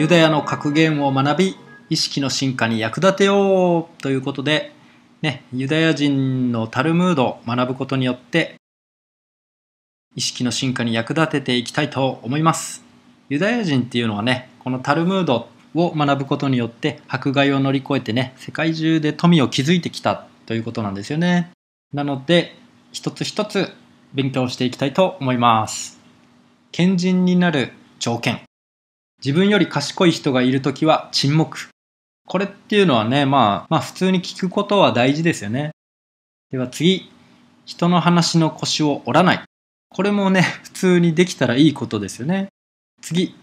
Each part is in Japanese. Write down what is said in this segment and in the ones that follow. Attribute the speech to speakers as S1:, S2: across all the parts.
S1: ユダヤの格言を学び意識の進化に役立てようということで、ね、ユダヤ人のタルムードを学ぶことによって意識の進化に役立てていきたいと思います。ユダヤ人っていうのはねこのタルムードを学ぶことによって迫害を乗り越えてね世界中で富を築いてきたということなんですよね。なので一つ一つ勉強していきたいと思います。賢人になる条件。自分より賢い人がいるときは沈黙これっていうのはね、まあ、まあ普通に聞くことは大事ですよね。では次、人の話の腰を折らない。これもね、普通にできたらいいことですよね。次、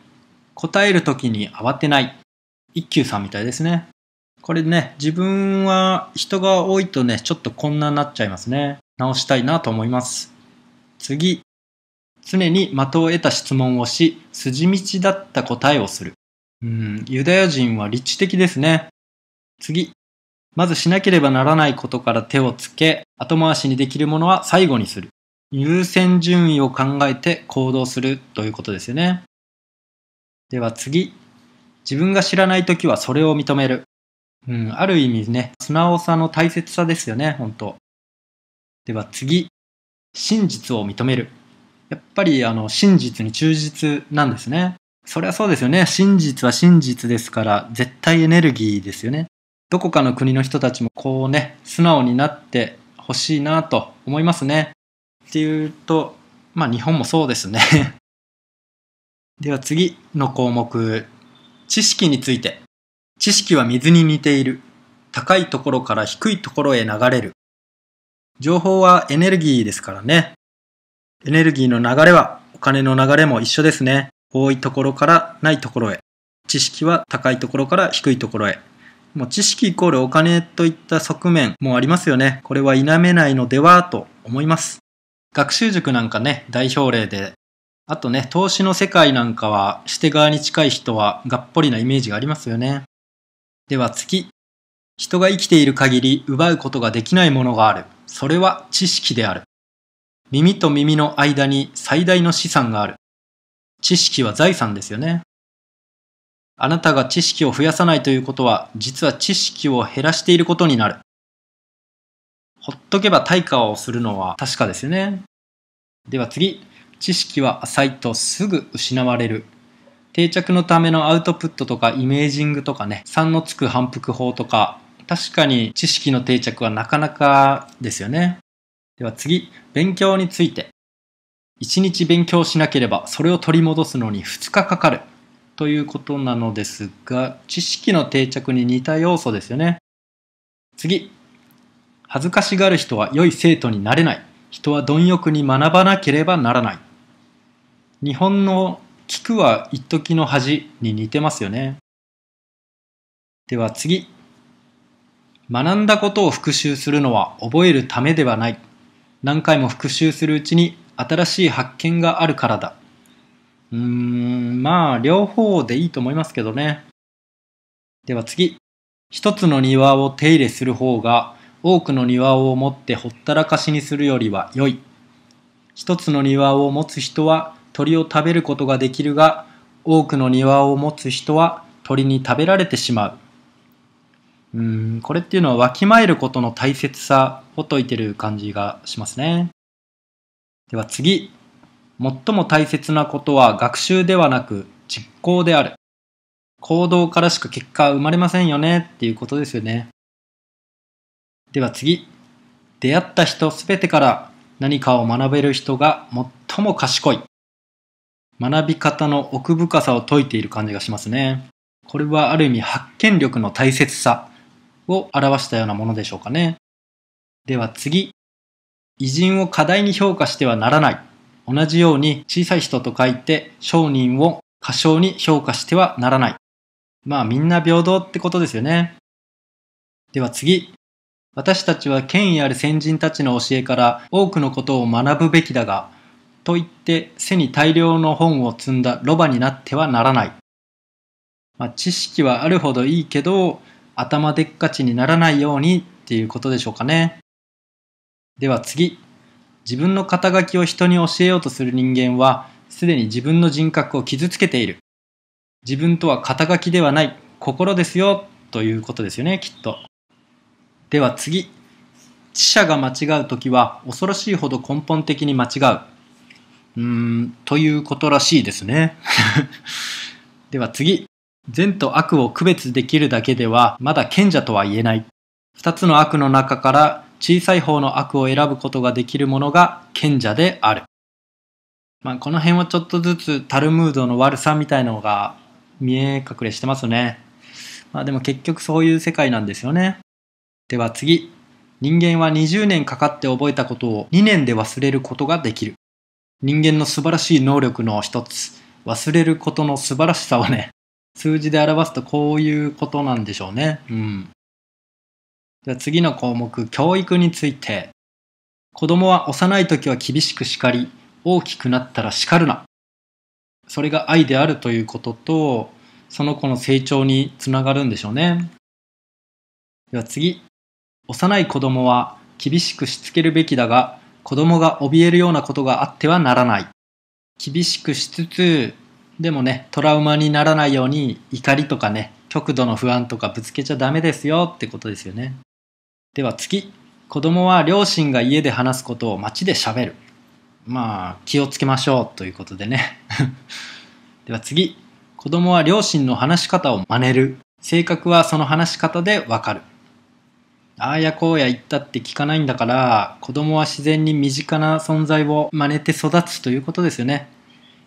S1: 答えるときに慌てない。一休さんみたいですね。これね、自分は人が多いとね、ちょっとこんなになっちゃいますね。直したいなと思います。次、常に的を得た質問をし、筋道だった答えをする。うん、ユダヤ人は立地的ですね。次。まずしなければならないことから手をつけ、後回しにできるものは最後にする。優先順位を考えて行動するということですよね。では次。自分が知らないときはそれを認める。うん、ある意味ね、素直さの大切さですよね、本当では次。真実を認める。やっぱりあの真実に忠実なんですね。そりゃそうですよね。真実は真実ですから、絶対エネルギーですよね。どこかの国の人たちもこうね、素直になってほしいなと思いますね。っていうと、まあ日本もそうですね。では次の項目。知識について。知識は水に似ている。高いところから低いところへ流れる。情報はエネルギーですからね。エネルギーの流れはお金の流れも一緒ですね。多いところからないところへ。知識は高いところから低いところへ。もう知識イコールお金といった側面もありますよね。これは否めないのではと思います。学習塾なんかね、代表例で。あとね、投資の世界なんかは、して側に近い人はがっぽりなイメージがありますよね。では次。人が生きている限り奪うことができないものがある。それは知識である。耳と耳の間に最大の資産がある。知識は財産ですよね。あなたが知識を増やさないということは、実は知識を減らしていることになる。ほっとけば対価をするのは確かですよね。では次。知識は浅いとすぐ失われる。定着のためのアウトプットとかイメージングとかね、3のつく反復法とか、確かに知識の定着はなかなかですよね。では次、勉強について。1日勉強しなければそれを取り戻すのに2日かかる。ということなのですが知識の定着に似た要素ですよね。次。恥ずかしがる人は良い生徒になれない。人は貪欲に学ばなければならない。日本の聞くは一時の恥に似てますよね。では次。学んだことを復習するのは覚えるためではない。何回も復習するうちに新しい発見があるからだ。うーん、まあ、両方でいいと思いますけどね。では次。一つの庭を手入れする方が、多くの庭を持ってほったらかしにするよりは良い。一つの庭を持つ人は鳥を食べることができるが、多くの庭を持つ人は鳥に食べられてしまう。うん、これっていうのはわきまえることの大切さを説いてる感じがしますね。では次。最も大切なことは学習ではなく実行である。行動からしか結果は生まれませんよねっていうことですよね。では次。出会った人すべてから何かを学べる人が最も賢い。学び方の奥深さを説いている感じがしますね。これはある意味発見力の大切さを表したようなものでしょうかね。では次。偉人を過大に評価してはならない。同じように小さい人と書いて商人を過小に評価してはならない。まあみんな平等ってことですよね。では次。私たちは権威ある先人たちの教えから多くのことを学ぶべきだが、と言って背に大量の本を積んだロバになってはならない。まあ、知識はあるほどいいけど、頭でっかちにならないようにっていうことでしょうかね。では次。自分の肩書きを人に教えようとする人間は、すでに自分の人格を傷つけている。自分とは肩書きではない心ですよということですよね、きっと。では次。知者が間違うときは恐ろしいほど根本的に間違う。うーん、ということらしいですね。では次。善と悪を区別できるだけではまだ賢者とは言えない。二つの悪の中から小さい方の悪を選ぶことができるものが賢者である。まあ、この辺はちょっとずつタルムードの悪さみたいなのが見え隠れしてますね。まあでも結局そういう世界なんですよね。では次。人間は20年かかって覚えたことを2年で忘れることができる。人間の素晴らしい能力の一つ、忘れることの素晴らしさをね、数字で表すとこういうことなんでしょうね。うん。では次の項目、教育について。子供は幼い時は厳しく叱り、大きくなったら叱るな。それが愛であるということと、その子の成長につながるんでしょうね。では次。幼い子供は厳しくしつけるべきだが、子供が怯えるようなことがあってはならない。厳しくしつつ、でもね、トラウマにならないように怒りとかね、極度の不安とかぶつけちゃダメですよってことですよね。では次。子供は両親が家で話すことを街で喋る。まあ、気をつけましょうということでね。では次。子供は両親の話し方を真似る。性格はその話し方でわかる。ああやこうや言ったって聞かないんだから、子供は自然に身近な存在を真似て育つということですよね。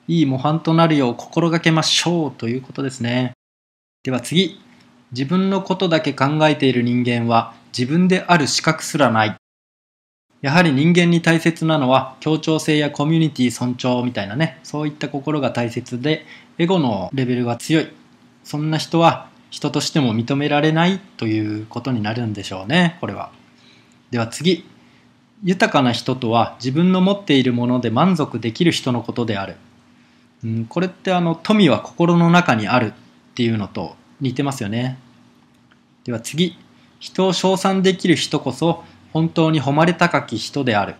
S1: いい模範となるよう心がけましょうということですね。では次。自分のことだけ考えている人間は自分である資格すらない。やはり人間に大切なのは協調性やコミュニティ尊重みたいなね、そういった心が大切で、エゴのレベルが強い。そんな人は人としても認められないということになるんでしょうねこれは。では次。豊かな人とは自分の持っているもので満足できる人のことである、うん、これってあの富は心の中にあるっていうのと似てますよね。では次。人を称賛できる人こそ本当に誉れ高き人である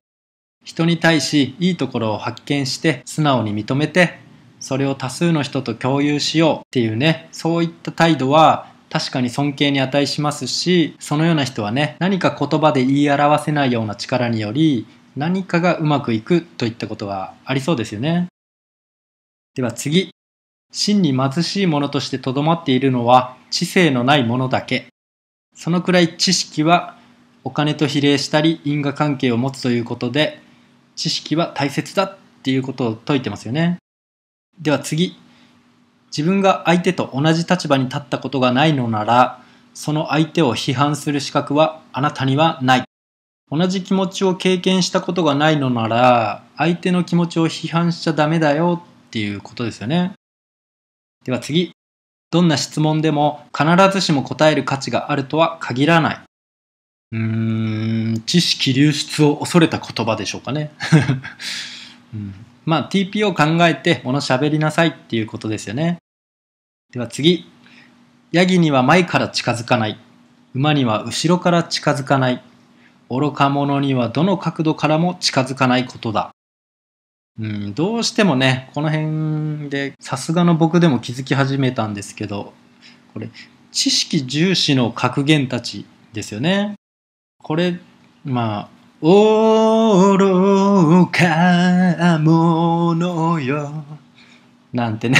S1: 人に対しいいところを発見して素直に認めてそれを多数の人と共有しようっていうね、そういった態度は確かに尊敬に値しますし、そのような人はね、何か言葉で言い表せないような力により、何かがうまくいくといったことがありそうですよね。では次。真に貧しいものとしてとどまっているのは知性のないものだけ。そのくらい知識はお金と比例したり因果関係を持つということで、知識は大切だっていうことを説いてますよね。では次。自分が相手と同じ立場に立ったことがないのなら、その相手を批判する資格はあなたにはない。同じ気持ちを経験したことがないのなら、相手の気持ちを批判しちゃダメだよっていうことですよね。では次。どんな質問でも必ずしも答える価値があるとは限らない。うーん、知識流出を恐れた言葉でしょうかね。うんまあ TP を考えて物喋りなさいっていうことですよね。では次。ヤギには前から近づかない。馬には後ろから近づかない。愚か者にはどの角度からも近づかないことだ。うん、どうしてもね、この辺でさすがの僕でも気づき始めたんですけど、これ、知識重視の格言たちですよね。これ、まあ、愚か者よ。なんてね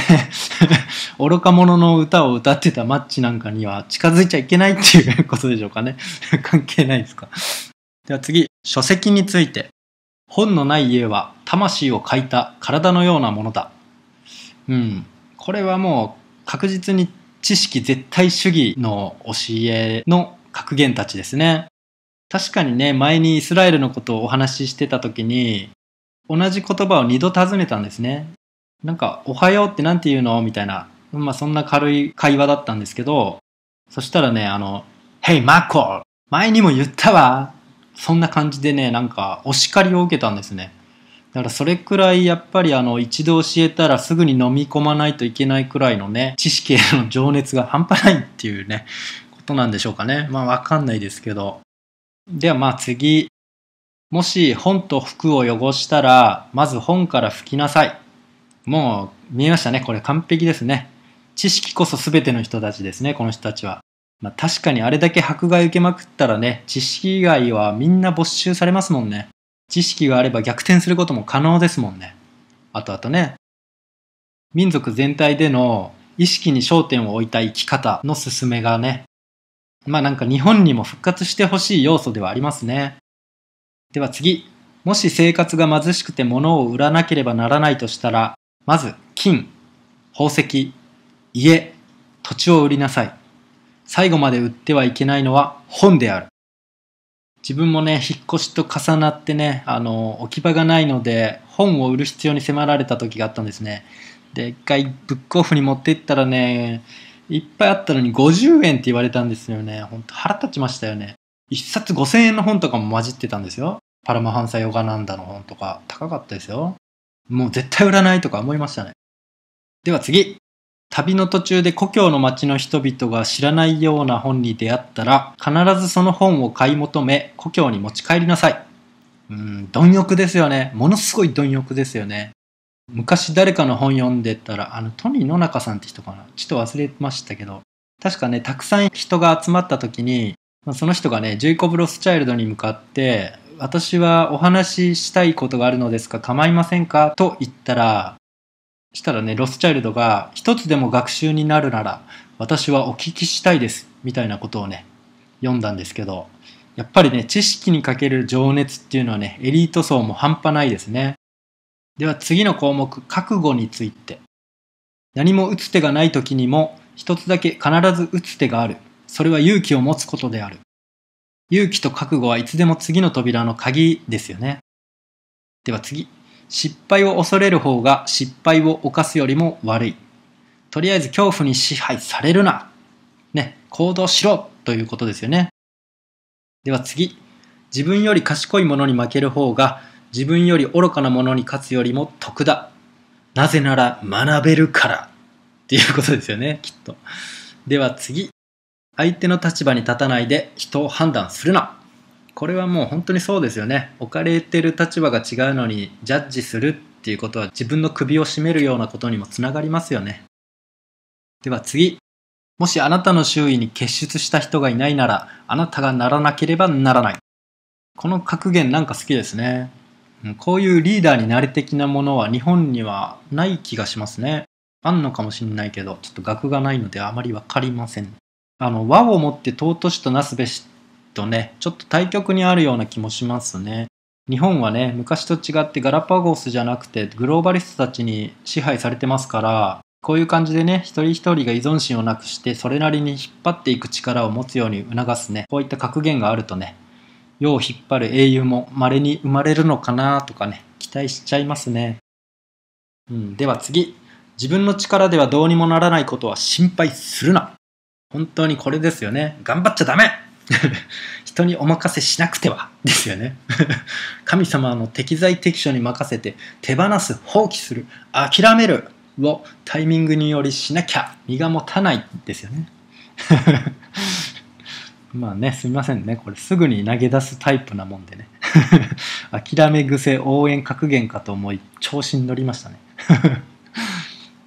S1: 愚か者の歌を歌ってたマッチなんかには近づいちゃいけないっていうことでしょうかね。関係ないですか。では次、書籍について。本のない家は魂を欠いた体のようなものだ。うん。これはもう確実に知識絶対主義の教えの格言たちですね。確かにね、前にイスラエルのことをお話ししてた時に、同じ言葉を二度尋ねたんですね。なんか、おはようって何て言うのみたいな、まあそんな軽い会話だったんですけど、そしたらね、あの、Hey, マコ前にも言ったわそんな感じでね、なんか、お叱りを受けたんですね。だからそれくらいやっぱりあの一度教えたらすぐに飲み込まないといけないくらいのね、知識への情熱が半端ないっていうね、ことなんでしょうかね。まあわかんないですけど。ではまあ次。もし本と服を汚したら、まず本から拭きなさい。もう見えましたね。これ完璧ですね。知識こそ全ての人たちですね、この人たちは。まあ、確かにあれだけ迫害受けまくったらね、知識以外はみんな没収されますもんね。知識があれば逆転することも可能ですもんね。あとあとね、民族全体での意識に焦点を置いた生き方の進めがね、まあなんか日本にも復活してほしい要素ではありますね。では次。もし生活が貧しくて物を売らなければならないとしたら、まず金、宝石、家、土地を売りなさい。最後まで売ってはいけないのは本である。自分もね、引っ越しと重なってね、あの、置き場がないので、本を売る必要に迫られた時があったんですね。で、一回ブックオフに持って行ったらね、いっぱいあったのに50円って言われたんですよね。ほんと腹立ちましたよね。一冊5000円の本とかも混じってたんですよ。パラマハンサヨガナンダの本とか高かったですよ。もう絶対売らないとか思いましたね。では次。旅の途中で故郷の町の人々が知らないような本に出会ったら、必ずその本を買い求め、故郷に持ち帰りなさい。うん、貪欲ですよね。ものすごい貪欲ですよね。昔誰かの本読んでたら、あの、トニー野中さんって人かな？ちょっと忘れましたけど、確かね、たくさん人が集まった時に、その人がね、ジェイコブ・ロスチャイルドに向かって、私はお話ししたいことがあるのですが構いませんか？と言ったら、したらね、ロスチャイルドが一つでも学習になるなら私はお聞きしたいですみたいなことをね、読んだんですけど、やっぱりね、知識にかける情熱っていうのはね、エリート層も半端ないですね。では次の項目、覚悟について。何も打つ手がない時にも一つだけ必ず打つ手がある。それは勇気を持つことである。勇気と覚悟はいつでも次の扉の鍵ですよね。では次。失敗を恐れる方が失敗を犯すよりも悪い。とりあえず恐怖に支配されるな。ね、行動しろということですよね。では次。自分より賢い者に負ける方が自分より愚かな者に勝つよりも得だ。なぜなら学べるから。っていうことですよね、きっと。では次。相手の立場に立たないで人を判断するな。これはもう本当にそうですよね。置かれてる立場が違うのにジャッジするっていうことは自分の首を絞めるようなことにもつながりますよね。では次。もしあなたの周囲に結出した人がいないなら、あなたがならなければならない。この格言なんか好きですね。こういうリーダーになれ的なものは日本にはない気がしますね。あんのかもしんないけど、ちょっと額がないのであまりわかりません。あの、和をもって尊しとなすべしとね、ちょっと対極にあるような気もしますね。日本はね、昔と違ってガラパゴスじゃなくてグローバリストたちに支配されてますから、こういう感じでね、一人一人が依存心をなくして、それなりに引っ張っていく力を持つように促すね、こういった格言があるとね、世を引っ張る英雄も稀に生まれるのかなとかね、期待しちゃいますね。うん、では次。自分の力ではどうにもならないことは心配するな。本当にこれですよね。頑張っちゃダメ 人にお任せしなくてはですよね。神様の適材適所に任せて手放す放棄する諦めるをタイミングによりしなきゃ身が持たないですよね。まあねすみませんね。これすぐに投げ出すタイプなもんでね。諦め癖応援格言かと思い調子に乗りましたね。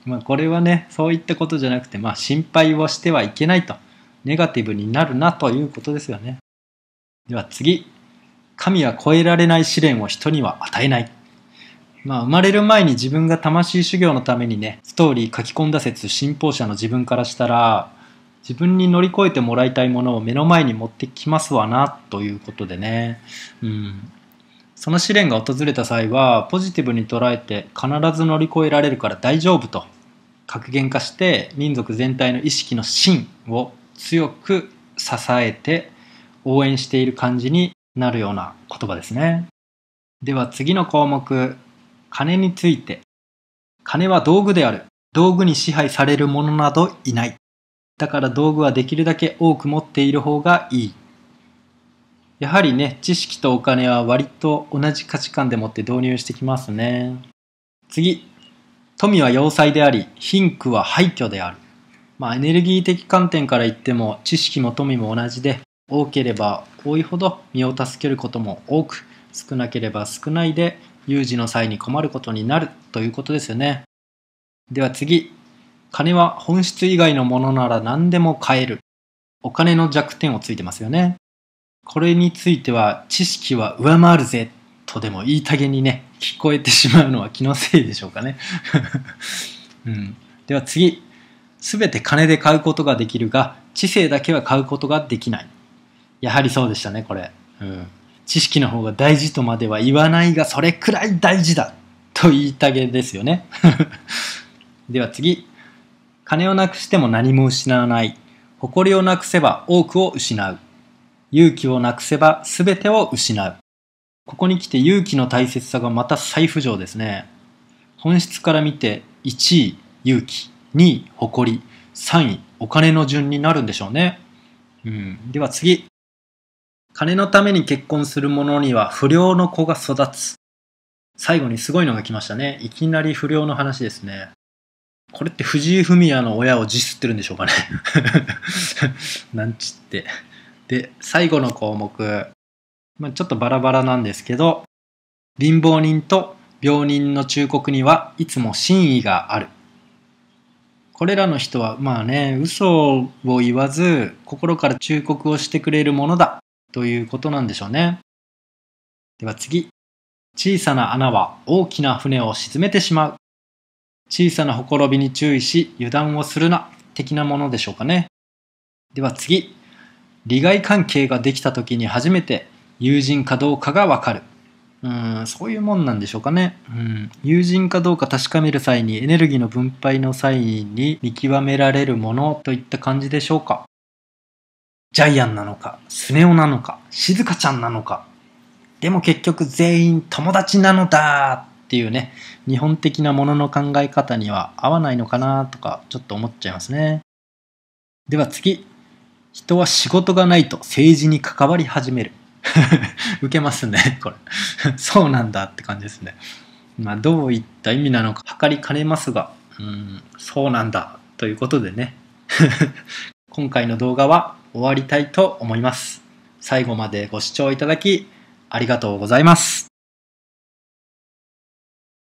S1: まあこれはねそういったことじゃなくてまあ心配をしてはいけないと。ネガティブになるなということですよね。では次。神は超えられない試練を人には与えない。まあ、生まれる前に自分が魂修行のためにね、ストーリー書き込んだ説、信奉者の自分からしたら、自分に乗り越えてもらいたいものを目の前に持ってきますわな、ということでね。うん。その試練が訪れた際は、ポジティブに捉えて必ず乗り越えられるから大丈夫と格言化して民族全体の意識の芯を強く支えて応援している感じになるような言葉ですね。では次の項目、金について。金は道具である。道具に支配される者などいない。だから道具はできるだけ多く持っている方がいい。やはりね、知識とお金は割と同じ価値観でもって導入してきますね。次。富は要塞であり、貧苦は廃墟である。まあ、エネルギー的観点から言っても知識も富も同じで多ければ多いほど身を助けることも多く少なければ少ないで有事の際に困ることになるということですよねでは次金は本質以外のものなら何でも買える。お金の弱点をついてますよね。これについては、知識は上回るぜ、とでも言いたげにね、聞こえてしまうのは気のせいでしょうかね。うん、では次。すべて金で買うことができるが、知性だけは買うことができない。やはりそうでしたね、これ。うん、知識の方が大事とまでは言わないが、それくらい大事だと言いたげですよね。では次。金をなくしても何も失わない。誇りをなくせば多くを失う。勇気をなくせば全てを失う。ここに来て勇気の大切さがまた再浮上ですね。本質から見て1位勇気、2位誇り、3位お金の順になるんでしょうね。うん、では次。金のために結婚する者には不良の子が育つ。最後にすごいのが来ましたね。いきなり不良の話ですね。これって藤井フミヤの親を実ってるんでしょうかね なんちって。で、最後の項目。まあ、ちょっとバラバラなんですけど、貧乏人と病人の忠告にはいつも真意がある。これらの人はまあね、嘘を言わず心から忠告をしてくれるものだということなんでしょうね。では次。小さな穴は大きな船を沈めてしまう。小さなほころびに注意し油断をするな的なものでしょうかね。では次。利害関係ができた時に初めて友人かどうかがわかる。うん、そういうもんなんでしょうかね。うん、友人かどうか確かめる際にエネルギーの分配の際に見極められるものといった感じでしょうか。ジャイアンなのか、スネ夫なのか、静香ちゃんなのか。でも結局全員友達なのだっていうね、日本的なものの考え方には合わないのかなとかちょっと思っちゃいますね。では次。人は仕事がないと政治に関わり始める。受けますね、これ。そうなんだって感じですね。まあ、どういった意味なのか測りかねますが、うん、そうなんだということでね。今回の動画は終わりたいと思います。最後までご視聴いただきありがとうございます。